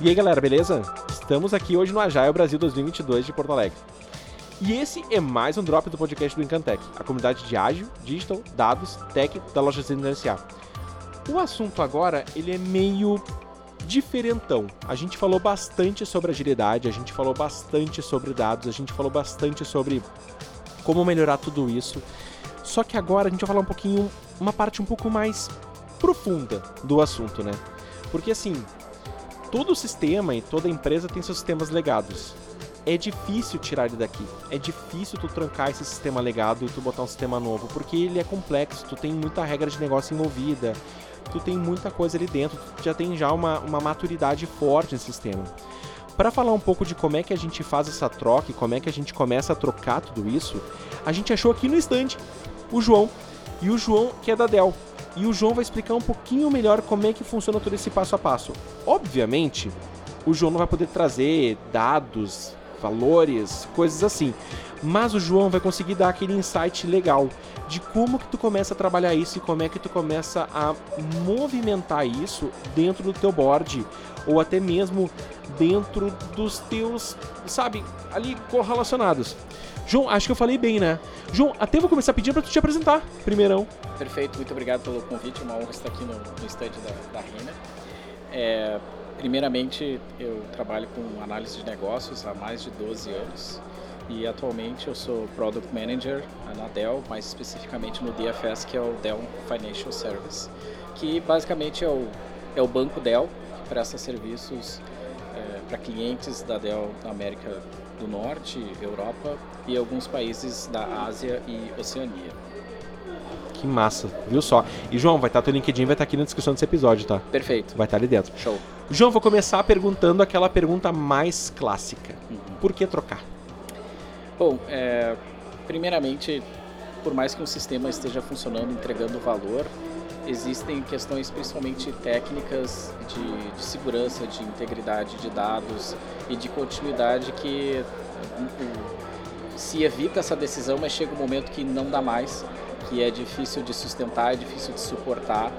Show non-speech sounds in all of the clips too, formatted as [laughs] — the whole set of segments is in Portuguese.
E aí galera, beleza? Estamos aqui hoje no Agile Brasil 2022 de Porto Alegre. E esse é mais um drop do podcast do Encantec, a comunidade de ágil, digital, dados, tech da loja SA. O assunto agora, ele é meio diferentão. A gente falou bastante sobre agilidade, a gente falou bastante sobre dados, a gente falou bastante sobre como melhorar tudo isso. Só que agora a gente vai falar um pouquinho, uma parte um pouco mais profunda do assunto, né? Porque assim, todo sistema e toda empresa tem seus sistemas legados é difícil tirar ele daqui. É difícil tu trancar esse sistema legado e tu botar um sistema novo, porque ele é complexo, tu tem muita regra de negócio envolvida, tu tem muita coisa ali dentro, tu já tem já uma, uma maturidade forte nesse sistema. Para falar um pouco de como é que a gente faz essa troca e como é que a gente começa a trocar tudo isso, a gente achou aqui no stand o João, e o João que é da Dell. E o João vai explicar um pouquinho melhor como é que funciona todo esse passo a passo. Obviamente, o João não vai poder trazer dados, valores, coisas assim. Mas o João vai conseguir dar aquele insight legal de como que tu começa a trabalhar isso e como é que tu começa a movimentar isso dentro do teu board ou até mesmo dentro dos teus, sabe, ali correlacionados. João, acho que eu falei bem, né? João, até vou começar pedindo para tu te apresentar, primeirão. Perfeito, muito obrigado pelo convite, é uma honra estar aqui no, no da, da Rina. É, Primeiramente, eu trabalho com análise de negócios há mais de 12 anos e atualmente eu sou Product Manager na Dell, mais especificamente no DFS, que é o Dell Financial Service, que basicamente é o, é o banco Dell que presta serviços é, para clientes da Dell na América do Norte, Europa e alguns países da Ásia e Oceania. Que massa, viu só? E João, vai estar tá, teu LinkedIn vai estar tá aqui na descrição desse episódio, tá? Perfeito. Vai estar tá ali dentro. Show. João, vou começar perguntando aquela pergunta mais clássica. Uhum. Por que trocar? Bom, é, primeiramente, por mais que um sistema esteja funcionando, entregando valor, existem questões principalmente técnicas de, de segurança, de integridade de dados e de continuidade que se evita essa decisão, mas chega um momento que não dá mais que é difícil de sustentar, é difícil de suportar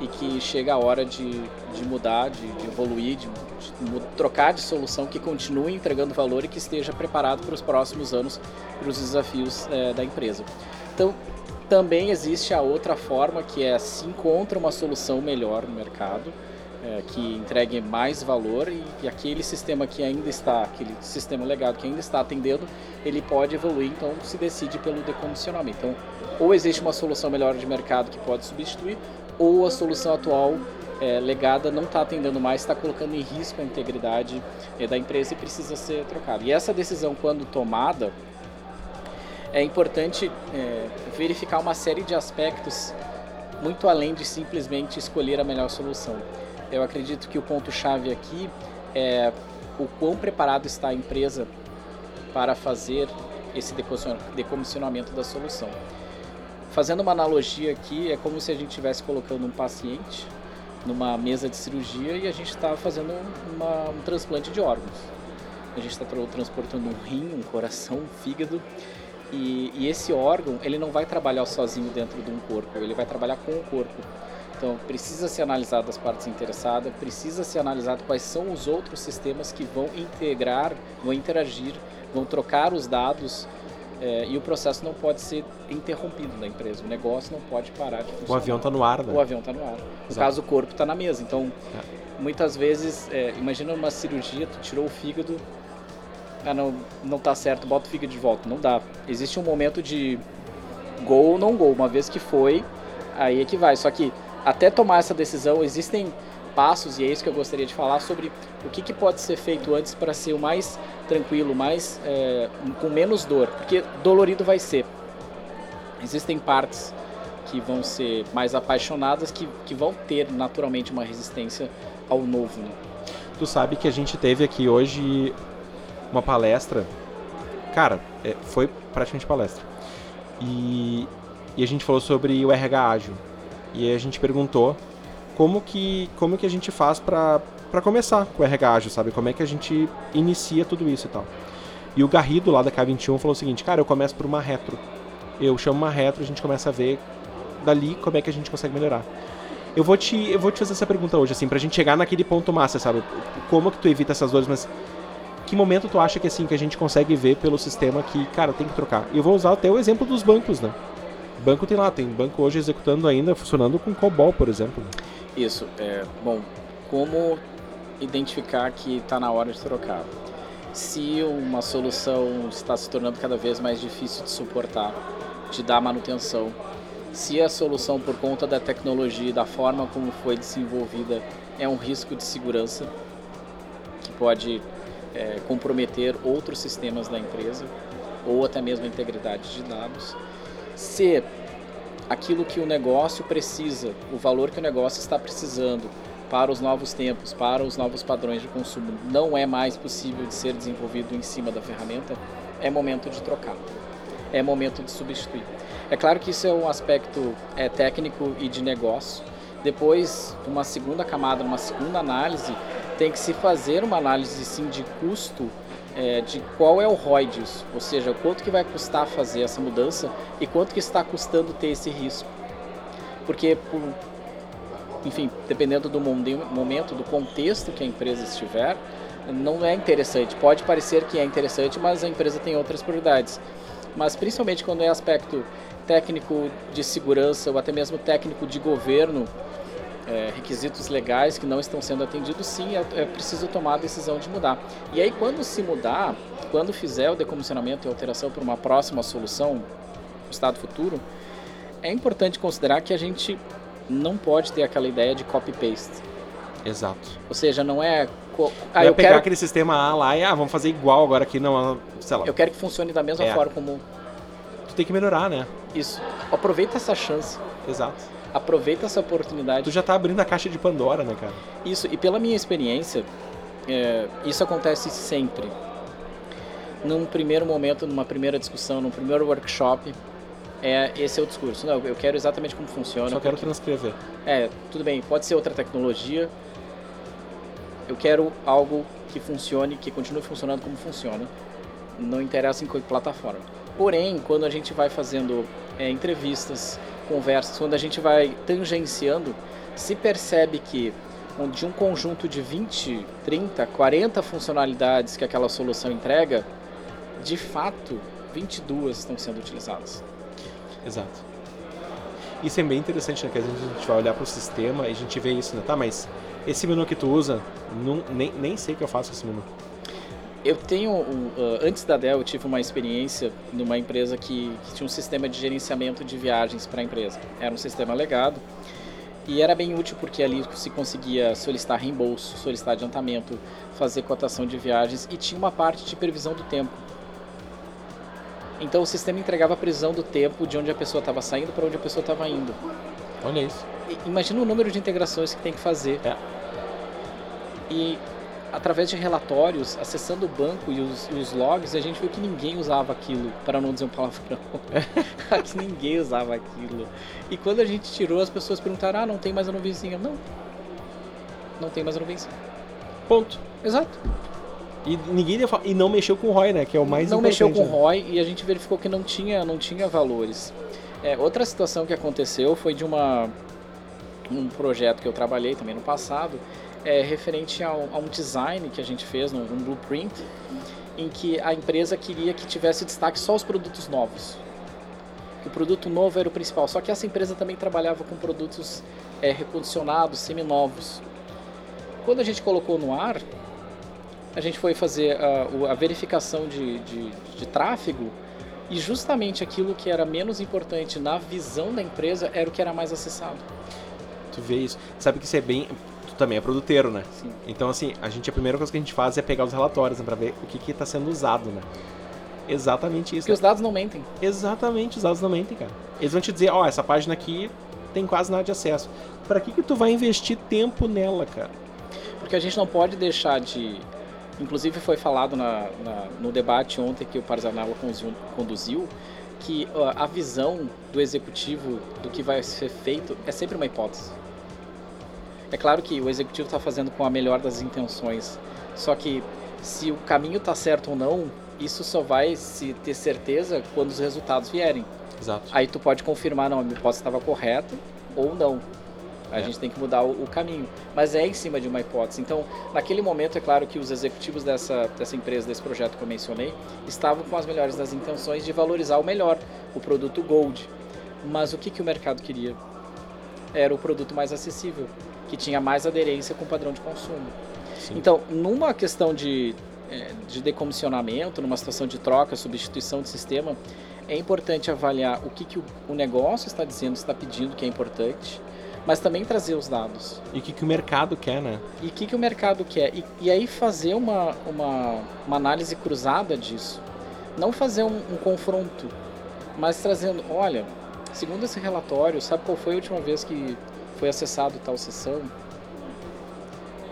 e que chega a hora de, de mudar, de, de evoluir, de, de, trocar de solução que continue entregando valor e que esteja preparado para os próximos anos, para os desafios é, da empresa. Então, também existe a outra forma que é se encontra uma solução melhor no mercado, é, que entregue mais valor e, e, aquele sistema que ainda está, aquele sistema legado que ainda está atendendo, ele pode evoluir, então se decide pelo decomissionamento. Então, ou existe uma solução melhor de mercado que pode substituir, ou a solução atual é, legada não está atendendo mais, está colocando em risco a integridade é, da empresa e precisa ser trocada. E essa decisão, quando tomada, é importante é, verificar uma série de aspectos muito além de simplesmente escolher a melhor solução eu acredito que o ponto-chave aqui é o quão preparado está a empresa para fazer esse decomissionamento da solução. Fazendo uma analogia aqui, é como se a gente estivesse colocando um paciente numa mesa de cirurgia e a gente está fazendo uma, um transplante de órgãos. A gente está transportando um rim, um coração, um fígado e, e esse órgão ele não vai trabalhar sozinho dentro de um corpo, ele vai trabalhar com o corpo. Então, precisa ser analisado as partes interessadas, precisa ser analisado quais são os outros sistemas que vão integrar, vão interagir, vão trocar os dados é, e o processo não pode ser interrompido na empresa. O negócio não pode parar de funcionar. O avião está no ar, né? O avião está no ar. No caso, o corpo está na mesa. Então, é. muitas vezes, é, imagina uma cirurgia, tu tirou o fígado, ah, não, não tá certo, bota o fígado de volta. Não dá. Existe um momento de gol ou não gol. Uma vez que foi, aí é que vai. Só que até tomar essa decisão, existem passos, e é isso que eu gostaria de falar, sobre o que, que pode ser feito antes para ser o mais tranquilo, mais é, com menos dor, porque dolorido vai ser. Existem partes que vão ser mais apaixonadas, que, que vão ter naturalmente uma resistência ao novo. Né? Tu sabe que a gente teve aqui hoje uma palestra, cara, é, foi praticamente palestra, e, e a gente falou sobre o RH ágil. E a gente perguntou como que, como que a gente faz para começar com o RH ágil, sabe? Como é que a gente inicia tudo isso e tal. E o Garrido, lá da K21, falou o seguinte, cara, eu começo por uma retro. Eu chamo uma retro, a gente começa a ver dali como é que a gente consegue melhorar. Eu vou te, eu vou te fazer essa pergunta hoje, assim, pra gente chegar naquele ponto massa, sabe? Como que tu evita essas dores, mas que momento tu acha que assim que a gente consegue ver pelo sistema que, cara, tem que trocar? Eu vou usar até o exemplo dos bancos, né? Banco tem lá, tem banco hoje executando ainda, funcionando com COBOL, por exemplo. Isso, é, bom, como identificar que está na hora de trocar? Se uma solução está se tornando cada vez mais difícil de suportar, de dar manutenção, se a solução por conta da tecnologia e da forma como foi desenvolvida é um risco de segurança que pode é, comprometer outros sistemas da empresa ou até mesmo a integridade de dados. Se aquilo que o negócio precisa, o valor que o negócio está precisando para os novos tempos, para os novos padrões de consumo, não é mais possível de ser desenvolvido em cima da ferramenta, é momento de trocar. É momento de substituir. É claro que isso é um aspecto é, técnico e de negócio. Depois, uma segunda camada, uma segunda análise, tem que se fazer uma análise sim de custo é, de qual é o ROI disso, ou seja, quanto que vai custar fazer essa mudança e quanto que está custando ter esse risco. Porque, por, enfim, dependendo do momento, do contexto que a empresa estiver, não é interessante. Pode parecer que é interessante, mas a empresa tem outras prioridades. Mas principalmente quando é aspecto técnico de segurança ou até mesmo técnico de governo, é, requisitos legais que não estão sendo atendidos, sim, é, é, preciso tomar a decisão de mudar. E aí, quando se mudar, quando fizer o decomissionamento e alteração para uma próxima solução, estado futuro, é importante considerar que a gente não pode ter aquela ideia de copy-paste. Exato. Ou seja, não é. Ah, eu pegar quero... aquele sistema A lá e ah, vamos fazer igual agora aqui, não, sei lá. Eu quero que funcione da mesma é. forma como. Tu tem que melhorar, né? Isso. Aproveita essa chance. Exato aproveita essa oportunidade. Tu já tá abrindo a caixa de Pandora, né, cara? Isso, e pela minha experiência, é, isso acontece sempre. Num primeiro momento, numa primeira discussão, num primeiro workshop, é, esse é o discurso. Não, eu quero exatamente como funciona. Só quero transcrever. É, tudo bem, pode ser outra tecnologia. Eu quero algo que funcione, que continue funcionando como funciona. Não interessa em que plataforma. Porém, quando a gente vai fazendo é, entrevistas, conversas, quando a gente vai tangenciando, se percebe que de um conjunto de 20, 30, 40 funcionalidades que aquela solução entrega, de fato, 22 estão sendo utilizadas. Exato. Isso é bem interessante, né? Que a gente vai olhar para o sistema e a gente vê isso, né? Tá, mas esse menu que tu usa, não, nem, nem sei que eu faço esse menu. Eu tenho, uh, antes da Dell, eu tive uma experiência numa empresa que, que tinha um sistema de gerenciamento de viagens para a empresa. Era um sistema legado e era bem útil porque ali se conseguia solicitar reembolso, solicitar adiantamento, fazer cotação de viagens e tinha uma parte de previsão do tempo. Então o sistema entregava a previsão do tempo de onde a pessoa estava saindo para onde a pessoa estava indo. Olha isso. imagina o número de integrações que tem que fazer. É. E através de relatórios, acessando o banco e os, e os, logs, a gente viu que ninguém usava aquilo, para não dizer um palavrão. [laughs] que ninguém usava aquilo. E quando a gente tirou, as pessoas perguntaram: ah, não tem mais a nuvenzinha. Não. Não tem mais a nuvenzinha. Ponto. Exato. E ninguém e não mexeu com o ROI, né? Que é o mais não importante. Não mexeu com o né? ROI e a gente verificou que não tinha, não tinha valores. É, outra situação que aconteceu foi de uma um projeto que eu trabalhei também no passado, é, referente a um, design que a gente fez, um, um blueprint, em que a empresa queria que tivesse destaque só os produtos novos. Que o produto novo era o principal. Só que essa empresa também trabalhava com produtos é, recondicionados, seminovos. Quando a gente colocou no ar, a gente foi fazer a, a verificação de, de, de tráfego e justamente aquilo que era menos importante na visão da empresa era o que era mais acessado. Tu vê isso. Sabe que isso é bem também é produteiro, né? Sim. Então, assim, a gente, a primeira coisa que a gente faz é pegar os relatórios né, para ver o que está sendo usado, né? Exatamente isso. Porque né? os dados não mentem. Exatamente, os dados não mentem, cara. Eles vão te dizer, ó, oh, essa página aqui tem quase nada de acesso. Para que que tu vai investir tempo nela, cara? Porque a gente não pode deixar de... Inclusive foi falado na, na no debate ontem que o Parzanella conduziu, que a visão do executivo do que vai ser feito é sempre uma hipótese. É claro que o executivo está fazendo com a melhor das intenções, só que se o caminho está certo ou não, isso só vai se ter certeza quando os resultados vierem. Exato. Aí tu pode confirmar, não, a minha hipótese estava correta ou não. A é. gente tem que mudar o, o, caminho. Mas é em cima de uma hipótese. Então, naquele momento, é claro que os executivos dessa, dessa empresa, desse projeto que eu mencionei, estavam com as melhores das intenções de valorizar o melhor, o produto Gold. Mas o que, que o mercado queria? Era o produto mais acessível, que tinha mais aderência com o padrão de consumo. Sim. Então, numa questão de, é, de decomissionamento, numa situação de troca, substituição de sistema, é importante avaliar o que, que o negócio está dizendo, está pedindo que é importante, mas também trazer os dados. E o que, que o mercado quer, né? E o que, que o mercado quer. E, e aí fazer uma, uma, uma, análise cruzada disso. Não fazer um, um confronto, mas trazendo, olha, segundo esse relatório, sabe qual foi a última vez que foi acessado tal sessão?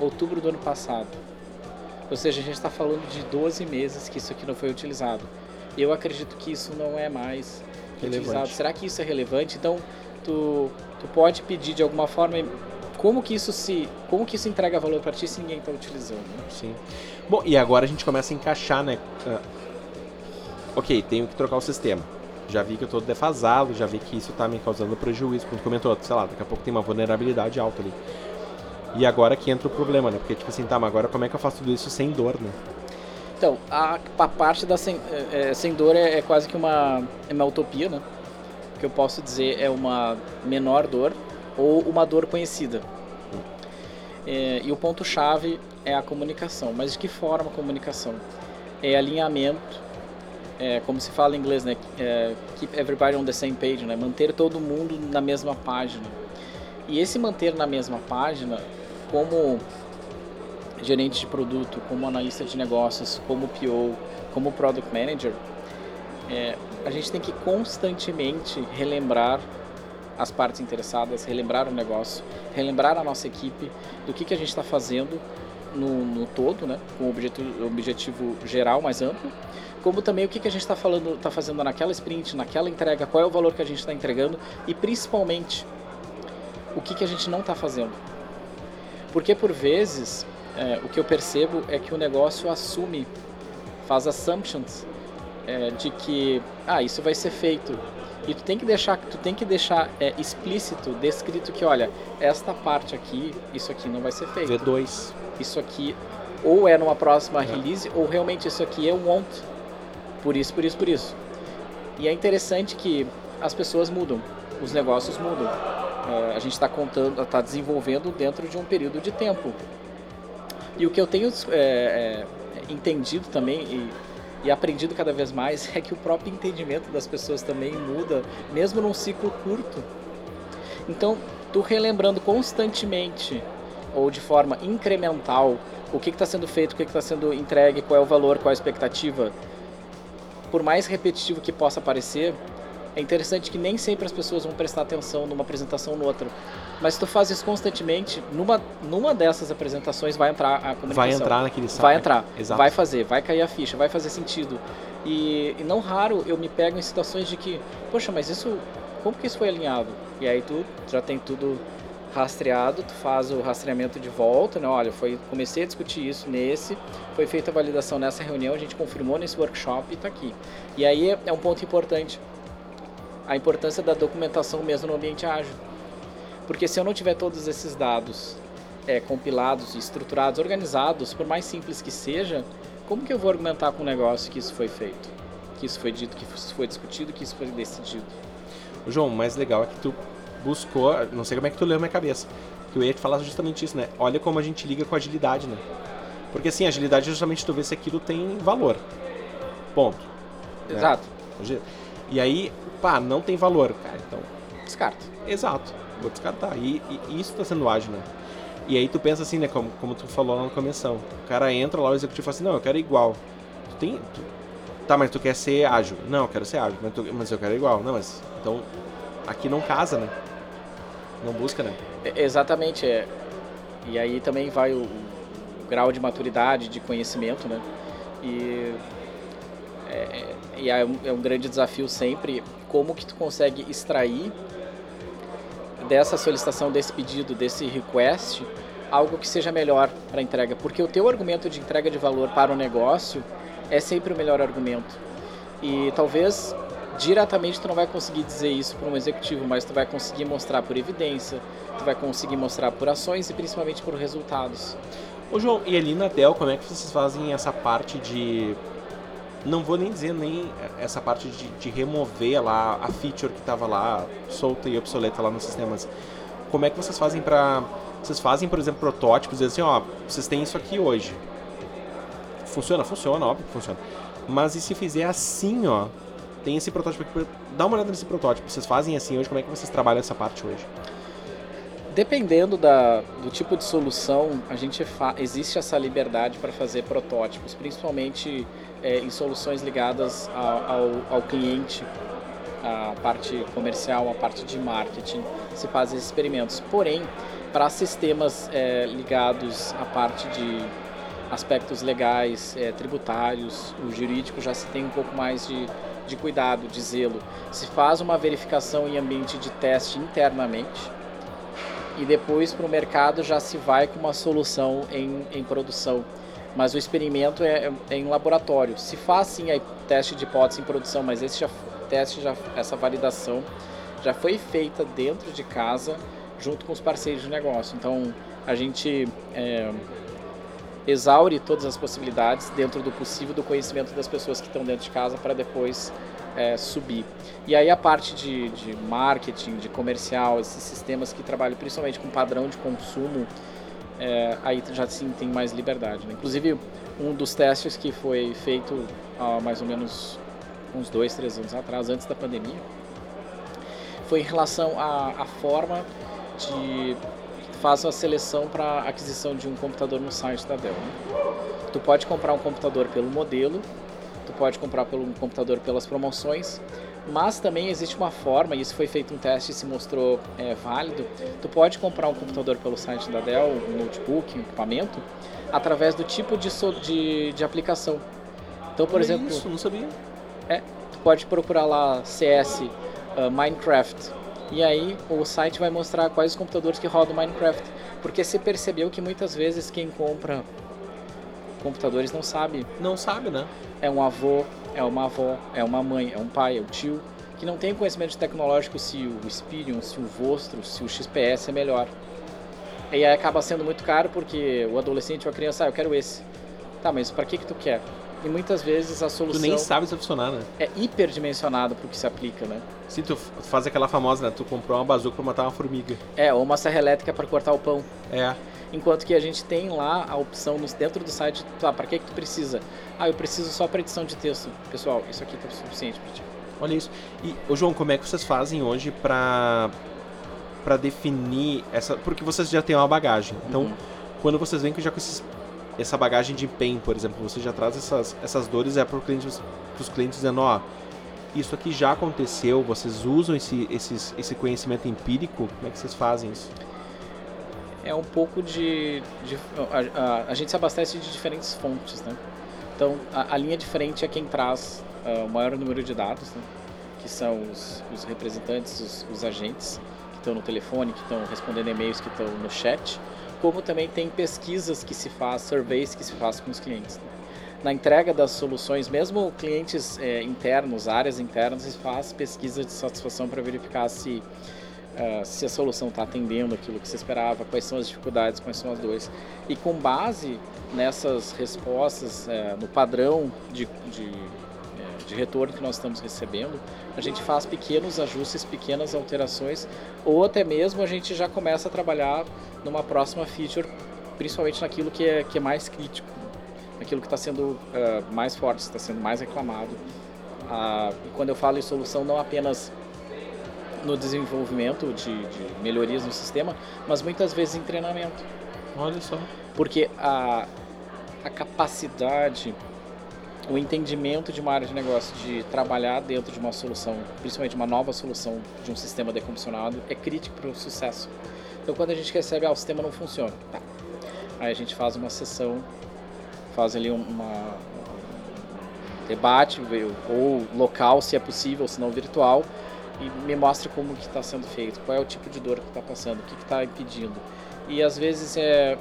Outubro do ano passado. Ou seja, a gente está falando de 12 meses que isso aqui não foi utilizado. Eu acredito que isso não é mais relevante. utilizado. Será que isso é relevante? Então, tu, tu pode pedir de alguma forma como que isso se como que isso entrega valor para ti se ninguém está utilizando né? sim bom e agora a gente começa a encaixar né uh, ok tenho que trocar o sistema já vi que eu estou defasado já vi que isso está me causando prejuízo como tu comentou sei lá daqui a pouco tem uma vulnerabilidade alta ali e agora que entra o problema né porque tipo assim tá mas agora como é que eu faço tudo isso sem dor né então a, a parte da sem, é, é sem dor é, é quase que uma é uma utopia né que eu posso dizer é uma menor dor ou uma dor conhecida. É, e o ponto-chave é a comunicação. Mas de que forma a comunicação? É alinhamento, é, como se fala em inglês, né? É, keep everybody on the same page, né? Manter todo mundo na mesma página. E esse manter na mesma página, como gerente de produto, como analista de negócios, como PO, como Product Manager, é, a gente tem que constantemente relembrar as partes interessadas, relembrar o negócio, relembrar a nossa equipe do que, que a gente está fazendo no, no, todo, né, com o objetivo, objetivo geral mais amplo, como também o que, que a gente está falando, está fazendo naquela sprint, naquela entrega, qual é o valor que a gente está entregando e principalmente o que, que a gente não está fazendo. Porque por vezes é, o que eu percebo é que o negócio assume, faz assumptions é, de que ah isso vai ser feito. E tu tem que deixar tu tem que deixar é, explícito descrito que olha esta parte aqui isso aqui não vai ser feito. V2 isso aqui ou é numa próxima é. release ou realmente isso aqui eu want por isso por isso por isso e é interessante que as pessoas mudam os negócios mudam é, a gente está contando está desenvolvendo dentro de um período de tempo e o que eu tenho é, é, entendido também e e aprendido cada vez mais [laughs] é que o próprio entendimento das pessoas também muda, mesmo num ciclo curto. Então, tu relembrando constantemente ou de forma incremental o que está sendo feito, o que está sendo entregue, qual é o valor, qual é a expectativa, por mais repetitivo que possa parecer, é interessante que nem sempre as pessoas vão prestar atenção numa apresentação ou noutra. Mas se tu faz isso constantemente, numa, numa dessas apresentações vai entrar a comunicação. Vai entrar naquele site. Vai entrar. Exato. Vai fazer, vai cair a ficha, vai fazer sentido. E, e, não raro eu me pego em situações de que, poxa, mas isso, como que isso foi alinhado? E aí tu já tem tudo rastreado, tu faz o rastreamento de volta, né? Olha, foi, comecei a discutir isso nesse, foi feita a validação nessa reunião, a gente confirmou nesse workshop e está aqui. E aí é, é um ponto importante, a importância da documentação mesmo no ambiente ágil porque se eu não tiver todos esses dados é, compilados, estruturados, organizados, por mais simples que seja, como que eu vou argumentar com o negócio que isso foi feito? Que isso foi dito, que isso foi discutido, que isso foi decidido? João, o mais legal é que tu buscou, não sei como é que tu leu minha cabeça, que eu ia te falar justamente isso, né? Olha como a gente liga com agilidade, né? Porque assim, agilidade é justamente tu ver se aquilo tem valor. Ponto. Né? Exato. Né? E aí, pá, não tem valor, cara, então descarta. Exato vou descartar. E, e isso está sendo ágil, né? E aí tu pensa assim, né, como, como tu falou lá na comissão. O cara entra lá, o executivo fala assim, não, eu quero igual. Tu tem. Tu, tá, mas tu quer ser ágil. Não, eu quero ser ágil, mas, tu, mas eu quero igual. Não, mas. Então, aqui não casa, né? Não busca, né? É, exatamente, é. E aí também vai o, o grau de maturidade, de conhecimento, né? E é, é, e é um, é um grande desafio sempre como que tu consegue extrair dessa solicitação, desse pedido, desse request, algo que seja melhor para entrega. Porque o teu argumento de entrega de valor para o negócio é sempre o melhor argumento. E talvez diretamente tu não vai conseguir dizer isso para um executivo, mas tu vai conseguir mostrar por evidência, tu vai conseguir mostrar por ações e principalmente por resultados. Ô João, e ali na Dell, como é que vocês fazem essa parte de. Não vou nem dizer nem essa parte de, de remover lá a feature que estava lá solta e obsoleta lá nos sistemas. Como é que vocês fazem para vocês fazem, por exemplo, protótipos e assim, ó, vocês têm isso aqui hoje. Funciona, funciona, óbvio que funciona. Mas e se fizer assim, ó, tem esse protótipo aqui, dá uma olhada nesse protótipo. Vocês fazem assim hoje, como é que vocês trabalham essa parte hoje? Dependendo da, do tipo de solução, a gente existe essa liberdade para fazer protótipos, principalmente é, em soluções ligadas ao, ao, ao cliente, a parte comercial, a parte de marketing, se faz experimentos. Porém, para sistemas é, ligados à parte de aspectos legais, é, tributários, o jurídico já se tem um pouco mais de, de cuidado, de zelo. Se faz uma verificação em ambiente de teste internamente e depois para o mercado já se vai com uma solução em, em produção. Mas o experimento é, é em laboratório. Se faz sim a teste de hipótese em produção, mas esse já, teste, já, essa validação já foi feita dentro de casa junto com os parceiros de negócio. Então a gente é, exaure todas as possibilidades dentro do possível do conhecimento das pessoas que estão dentro de casa para depois é, subir. E aí a parte de, de marketing, de comercial, esses sistemas que trabalham principalmente com padrão de consumo, é, aí já sim tem mais liberdade. Né? Inclusive um dos testes que foi feito há mais ou menos uns dois, três anos atrás, antes da pandemia, foi em relação à, à forma de faz a seleção para aquisição de um computador no site da Dell. Né? Tu pode comprar um computador pelo modelo, tu pode comprar pelo um computador pelas promoções, mas também existe uma forma, e isso foi feito um teste e se mostrou é, válido, tu pode comprar um computador pelo site da Dell, um notebook, um equipamento, através do tipo de, de, de aplicação. Então, por exemplo... Isso, não sabia. É, tu pode procurar lá CS, uh, Minecraft, e aí o site vai mostrar quais os computadores que rodam Minecraft. Porque você percebeu que muitas vezes quem compra computadores não sabe. Não sabe, né? É um avô, é uma avó, é uma mãe, é um pai, é um tio, que não tem conhecimento tecnológico se o Spirion, se o Vostro, se o XPS é melhor. E aí acaba sendo muito caro porque o adolescente ou a criança, ah, eu quero esse. Tá, mas para que que tu quer? E muitas vezes a solução. Tu nem sabe se funcionar, né? É hiperdimensionado para o que se aplica, né? Sim, tu faz aquela famosa, né? Tu comprou uma bazuca para matar uma formiga. É, ou uma serra elétrica para cortar o pão. É. Enquanto que a gente tem lá a opção dentro do site, tá, para que que tu precisa? Ah, eu preciso só para edição de texto. Pessoal, isso aqui tá suficiente para ti. Olha isso. E, ô João, como é que vocês fazem hoje para para definir essa, porque vocês já têm uma bagagem. Então, uhum. quando vocês vêm já com esses essa bagagem de empenho, por exemplo, você já traz essas, essas dores é para os clientes, dizendo, ó, isso aqui já aconteceu, vocês usam esse, esse, esse conhecimento empírico, como é que vocês fazem isso? É um pouco de... de a, a, a, gente se abastece de diferentes fontes, né? Então, a, a linha de frente é quem traz uh, o maior número de dados, né? que são os, os representantes, os, os agentes que estão no telefone, que estão respondendo e-mails, que estão no chat, como também tem pesquisas que se faz, surveys que se faz com os clientes. Na entrega das soluções, mesmo clientes é, internos, áreas internas, se faz pesquisa de satisfação para verificar se, uh, se a solução está atendendo aquilo que se esperava, quais são as dificuldades, quais são as dores. E com base nessas respostas, uh, no padrão de, de de retorno que nós estamos recebendo, a gente faz pequenos ajustes, pequenas alterações, ou até mesmo a gente já começa a trabalhar numa próxima feature, principalmente naquilo que é, que é mais crítico, naquilo que está sendo uh, mais forte, está sendo mais reclamado. Uh, e quando eu falo em solução, não apenas no desenvolvimento de, de, melhorias no sistema, mas muitas vezes em treinamento. Olha só. Porque a, a capacidade o entendimento de uma área de negócio, de trabalhar dentro de uma solução, principalmente uma nova solução de um sistema decomissionado, é crítico para o sucesso. Então, quando a gente recebe, ah, o sistema não funciona, tá. Aí a gente faz uma sessão, faz ali uma, um debate, ou local, se é possível, se não virtual, e me mostra como que está sendo feito, qual é o tipo de dor que está passando, o que está impedindo. E às vezes é,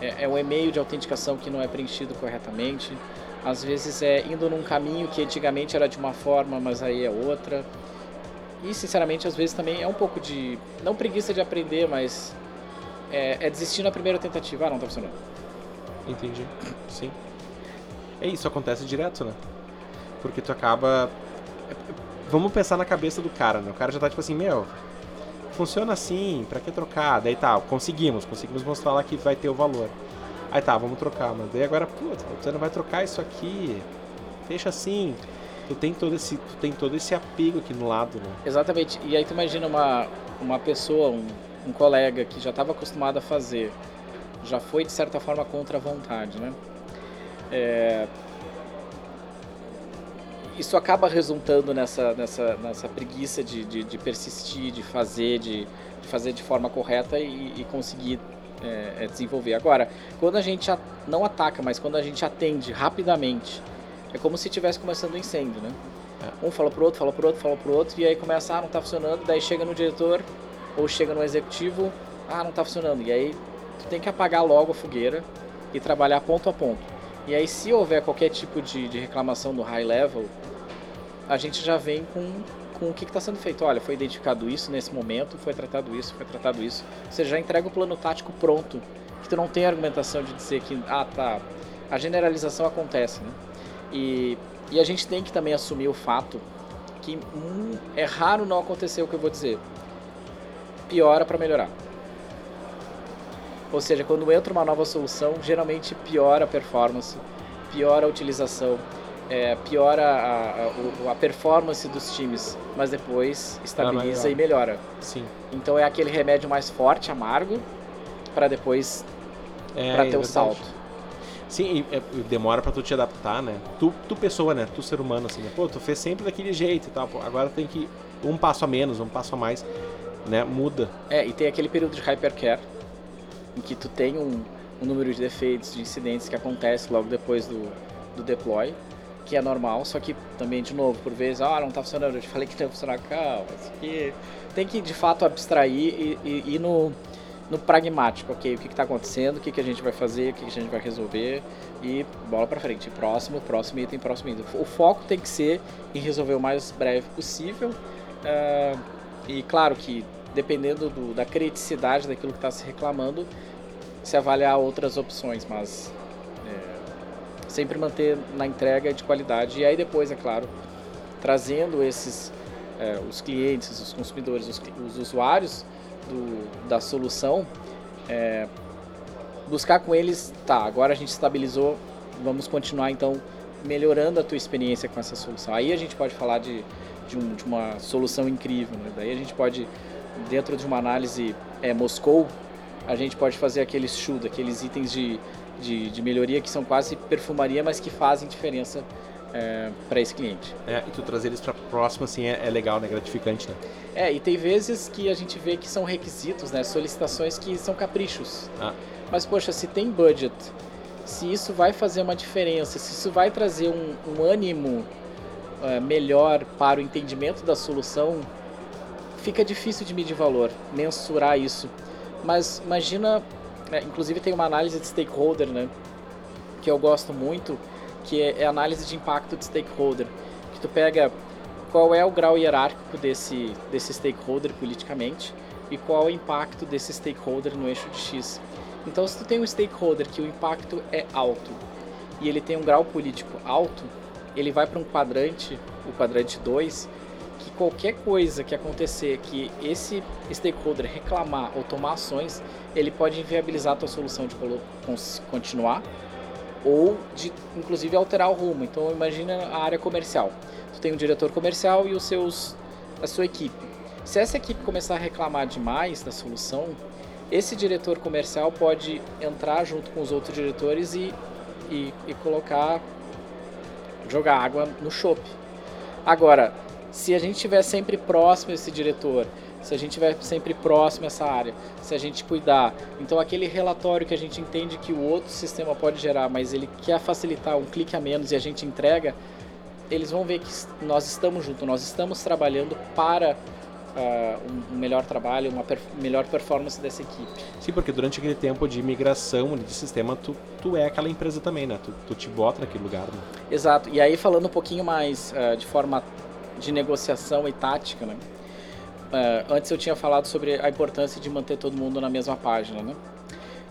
é, é um e-mail de autenticação que não é preenchido corretamente, às vezes é indo num caminho que antigamente era de uma forma, mas aí é outra. E sinceramente, às vezes também é um pouco de. não preguiça de aprender, mas é, é desistir na primeira tentativa. Ah, não tá funcionando. Entendi. Sim. É isso, acontece direto, né? Porque tu acaba. Vamos pensar na cabeça do cara, né? O cara já tá tipo assim, meu, funciona assim, pra que trocar? Daí tá, conseguimos, conseguimos mostrar lá que vai ter o valor. Aí tá, vamos trocar, mas daí agora, putz, você não vai trocar isso aqui, deixa assim. Tu tem todo esse, tu tem todo esse apego aqui no lado, né? Exatamente. E aí tu imagina uma, uma pessoa, um, um colega que já estava acostumado a fazer, já foi de certa forma contra a vontade, né? É... Isso acaba resultando nessa, nessa, nessa preguiça de, de, de persistir, de fazer, de, de, fazer de forma correta e, e conseguir é, é, desenvolver. Agora, quando a gente não ataca, mas quando a gente atende rapidamente, é como se estivesse começando um incêndio, né? É. Um fala pro outro, fala pro outro, fala pro outro, e aí começa, ah, não tá funcionando, daí chega no diretor, ou chega no executivo, ah, não tá funcionando. E aí tu tem que apagar logo a fogueira e trabalhar ponto a ponto. E aí se houver qualquer tipo de, de reclamação no high level, a gente já vem com com o que está sendo feito. Olha, foi identificado isso nesse momento, foi tratado isso, foi tratado isso. Você já entrega o plano tático pronto, que tu não tem argumentação de dizer que, ah, tá, a generalização acontece, né? E, e a gente tem que também assumir o fato que hum, é raro não acontecer o que eu vou dizer. Piora para melhorar. Ou seja, quando entra uma nova solução, geralmente piora a performance, piora a utilização, é, piora a, a, a, performance dos times, mas depois estabiliza ah, e melhora. Sim. Então é aquele remédio mais forte, amargo, para depois é, para ter é o salto. Sim, e, é, demora para tu te adaptar, né? Tu, tu pessoa, né? Tu ser humano, assim, né? Pô, tu fez sempre daquele jeito e tal. Pô, agora tem que um passo a menos, um passo a mais, né? Muda. É, e tem aquele período de hypercare em que tu tem um, um número de defeitos, de incidentes que acontece logo depois do, do deploy que é normal, só que também, de novo, por vezes, ah, não tá funcionando, eu te falei que não ia funcionar, calma, isso aqui... Tem que, de fato, abstrair e, ir no, no pragmático, ok, o que está acontecendo, o que, que a gente vai fazer, o que, que a gente vai resolver? E bola para frente, próximo, próximo item, próximo item. O foco tem que ser em resolver o mais breve possível. Uh, e, claro que, dependendo do, da criticidade daquilo que está se reclamando, se avaliar outras opções, mas sempre manter na entrega de qualidade. E aí depois, é claro, trazendo esses é, os clientes, os consumidores, os, os usuários do, da solução, é, buscar com eles, tá, agora a gente estabilizou, vamos continuar então melhorando a tua experiência com essa solução. Aí a gente pode falar de, de, um, de uma solução incrível, né? daí a gente pode, dentro de uma análise é, Moscou, a gente pode fazer aqueles shoot, aqueles itens de de, de melhoria que são quase perfumaria, mas que fazem diferença é, para esse cliente. É, e tu trazer eles para próximo assim é, é, legal, né? Gratificante, né? É, e tem vezes que a gente vê que são requisitos, né? Solicitações que são caprichos. Ah. Mas poxa, se tem budget, se isso vai fazer uma diferença, se isso vai trazer um, um ânimo uh, melhor para o entendimento da solução, fica difícil de medir valor, mensurar isso. Mas imagina é, inclusive tem uma análise de stakeholder, né? Que eu gosto muito, que é, é análise de impacto de stakeholder. Que tu pega qual é o grau hierárquico desse, desse stakeholder politicamente e qual é o impacto desse stakeholder no eixo de X. Então, se tu tem um stakeholder que o impacto é alto e ele tem um grau político alto, ele vai para um quadrante, o quadrante 2, que qualquer coisa que acontecer que esse stakeholder reclamar ou tomar ações, ele pode inviabilizar a tua solução de continuar ou de inclusive alterar o rumo. Então imagina a área comercial. Tu tem um diretor comercial e os seus a sua equipe. Se essa equipe começar a reclamar demais da solução, esse diretor comercial pode entrar junto com os outros diretores e, e, e colocar jogar água no chope. Agora, se a gente estiver sempre próximo a esse diretor, se a gente estiver sempre próximo a essa área, se a gente cuidar, então aquele relatório que a gente entende que o outro sistema pode gerar, mas ele quer facilitar um clique a menos e a gente entrega, eles vão ver que nós estamos juntos, nós estamos trabalhando para uh, um, melhor trabalho, uma per melhor performance dessa equipe. Sim, porque durante aquele tempo de migração de sistema, tu, tu é aquela empresa também, né? Tu, tu te bota naquele lugar, né? Exato. E aí, falando um pouquinho mais uh, de forma de negociação e tática, né? Uh, antes eu tinha falado sobre a importância de manter todo mundo na mesma página, né?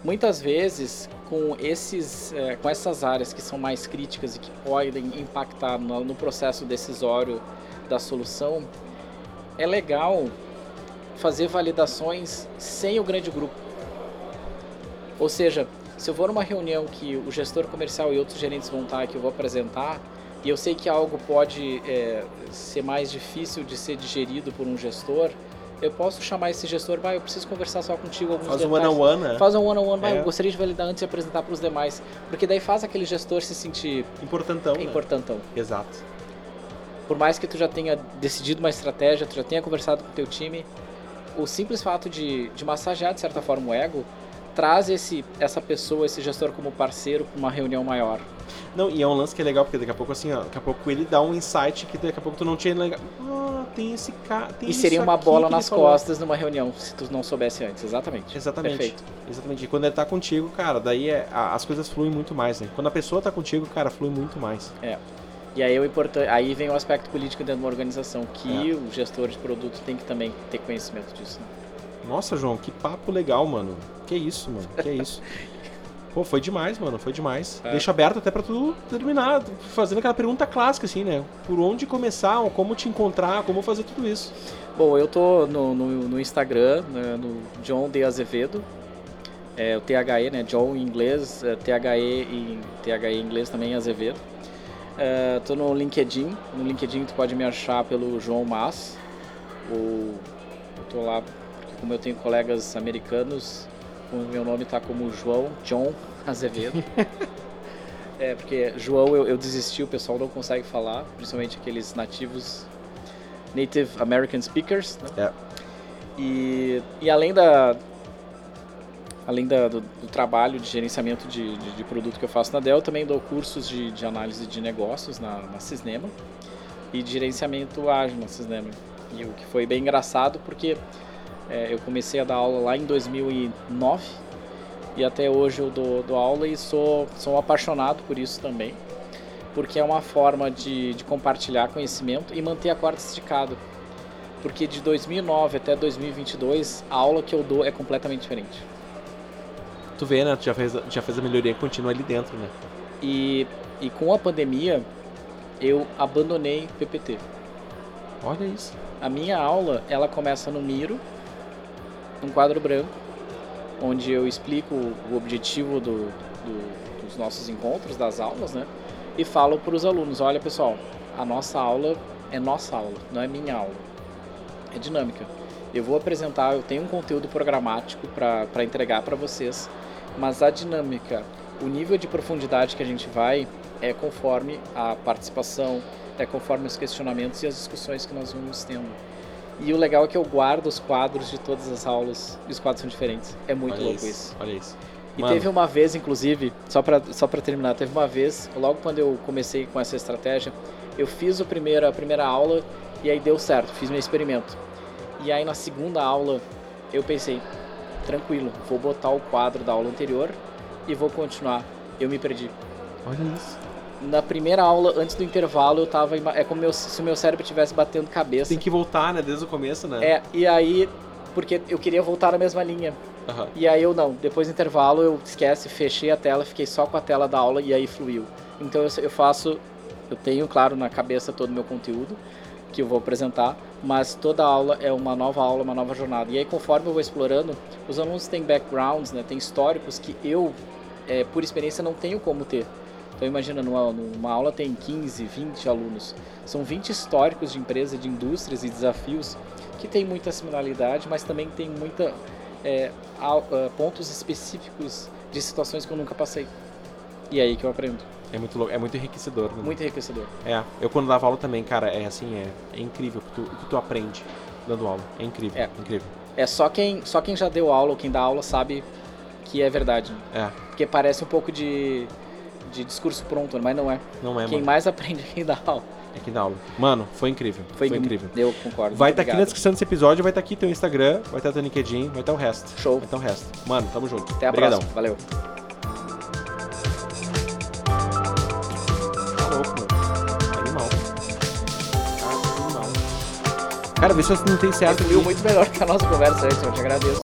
Muitas vezes, com, esses, uh, com essas áreas que são mais críticas e que podem impactar no, no processo decisório da solução, é legal fazer validações sem o grande grupo. Ou seja, se eu vou numa reunião que o gestor comercial e outros gerentes vão estar, que eu vou apresentar, e eu sei que algo pode é, ser mais difícil de ser digerido por um gestor, eu posso chamar esse gestor, vai, eu preciso conversar só contigo alguns Faz detalhes. um one-on-one, né? Faz um one-on-one, vai, é. eu gostaria de validar antes e apresentar para os demais. Porque daí faz aquele gestor se sentir... Importantão, Importantão. Né? Exato. Por mais que tu já tenha decidido uma estratégia, tu já tenha conversado com o teu time, o simples fato de, de massagear, de certa forma, o ego, traz esse, essa pessoa, esse gestor como parceiro para uma reunião maior. Não, e é um lance que é legal, porque daqui a pouco, assim, ó, daqui a pouco ele dá um insight que daqui a pouco tu não tinha legal. Ah, tem esse cara. e seria uma bola nas costas numa reunião, se tu não soubesse antes, exatamente. Exatamente. Perfeito. Exatamente. E quando ele tá contigo, cara, daí é, as coisas fluem muito mais, né? Quando a pessoa tá contigo, cara, flui muito mais. É. E aí, o importante, aí vem o aspecto político dentro de uma organização, que é. o gestor de produto tem que também ter conhecimento disso. Né? Nossa, João, que papo legal, mano. Que isso, mano. Que isso. [laughs] Pô, foi demais, mano, foi demais. É. Deixa aberto até pra tu terminar, fazendo aquela pergunta clássica, assim, né? Por onde começar, como te encontrar, como fazer tudo isso. Bom, eu tô no, no, no Instagram, né, no John de Azevedo. É, o THE, né? John em inglês, é, THE em, THE em inglês também, Azevedo. É, tô no LinkedIn. No LinkedIn tu pode me achar pelo João Mas. Ou eu tô lá, como eu tenho colegas americanos, o meu nome está como João John Azevedo. [laughs] é, porque João eu, eu, desisti, o pessoal não consegue falar, principalmente aqueles nativos Native American Speakers. Né? É. E, e além da além da, do, do, trabalho de gerenciamento de, de, de, produto que eu faço na Dell, eu também dou cursos de, de análise de negócios na, na Cisnema e de gerenciamento ágil na Cisnema. E o que foi bem engraçado porque é, eu comecei a dar aula lá em 2009 e até hoje eu dou, dou aula e sou, sou apaixonado por isso também, porque é uma forma de, de compartilhar conhecimento e manter a corda esticada. Porque de 2009 até 2022, a aula que eu dou é completamente diferente. Tu vê, né? Tu já fez, já fez a melhoria e continua ali dentro, né? E, e com a pandemia, eu abandonei PPT. Olha isso. A minha aula, ela começa no Miro, um quadro branco, onde eu explico o objetivo do, do, dos nossos encontros, das aulas, né? E falo para os alunos: olha pessoal, a nossa aula é nossa aula, não é minha aula. É dinâmica. Eu vou apresentar, eu tenho um conteúdo programático para entregar para vocês, mas a dinâmica, o nível de profundidade que a gente vai é conforme a participação, é conforme os questionamentos e as discussões que nós vamos tendo. E o legal é que eu guardo os quadros de todas as aulas e os quadros são diferentes. É muito olha louco isso, isso. Olha isso. E Mano. teve uma vez, inclusive, só pra, só pra terminar, teve uma vez, logo quando eu comecei com essa estratégia, eu fiz o primeiro, a primeira aula e aí deu certo, fiz meu experimento. E aí na segunda aula eu pensei, tranquilo, vou botar o quadro da aula anterior e vou continuar. Eu me perdi. Olha isso na primeira aula, antes do intervalo, eu tava. É como meu, se o meu cérebro estivesse batendo cabeça. Tem que voltar, né? Desde o começo, né? É, e aí. Porque eu queria voltar na mesma linha. Uhum. E aí eu não. Depois do intervalo, eu esquece, fechei a tela, fiquei só com a tela da aula e aí fluiu. Então eu, eu faço. Eu tenho, claro, na cabeça todo o meu conteúdo que eu vou apresentar, mas toda aula é uma nova aula, uma nova jornada. E aí, conforme eu vou explorando, os alunos têm backgrounds, né, têm históricos que eu, é, por experiência, não tenho como ter. Então imagina, numa, numa aula tem 15, 20 alunos. São 20 históricos de empresa, de indústrias e desafios que tem muita similaridade, mas também tem muita é, pontos específicos de situações que eu nunca passei. E é aí que eu aprendo. É muito louco, é muito enriquecedor. Né? Muito enriquecedor. É, eu quando dava aula também, cara, é assim, é, é incrível o que, tu, o que tu aprende dando aula. É incrível, é. incrível. É só quem, só quem já deu aula ou quem dá aula sabe que é verdade. É. Porque parece um pouco de de discurso pronto, mas não é. Não é, Quem mano. mais aprende é quem dá aula. É aqui na aula. Mano, foi incrível. Foi, incrível. Eu concordo. Vai estar aqui na descrição desse episódio, vai estar aqui teu Instagram, vai estar teu LinkedIn, vai estar o resto. Show. Vai estar o resto. Mano, tamo junto. Até a Obrigadão. próxima. Valeu. Tá louco, mano. Animal. Tá animal. Cara, vê se você não tem certo Fluiu aqui. muito melhor que a nossa conversa antes, eu te agradeço.